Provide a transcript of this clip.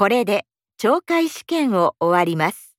これで懲戒試験を終わります。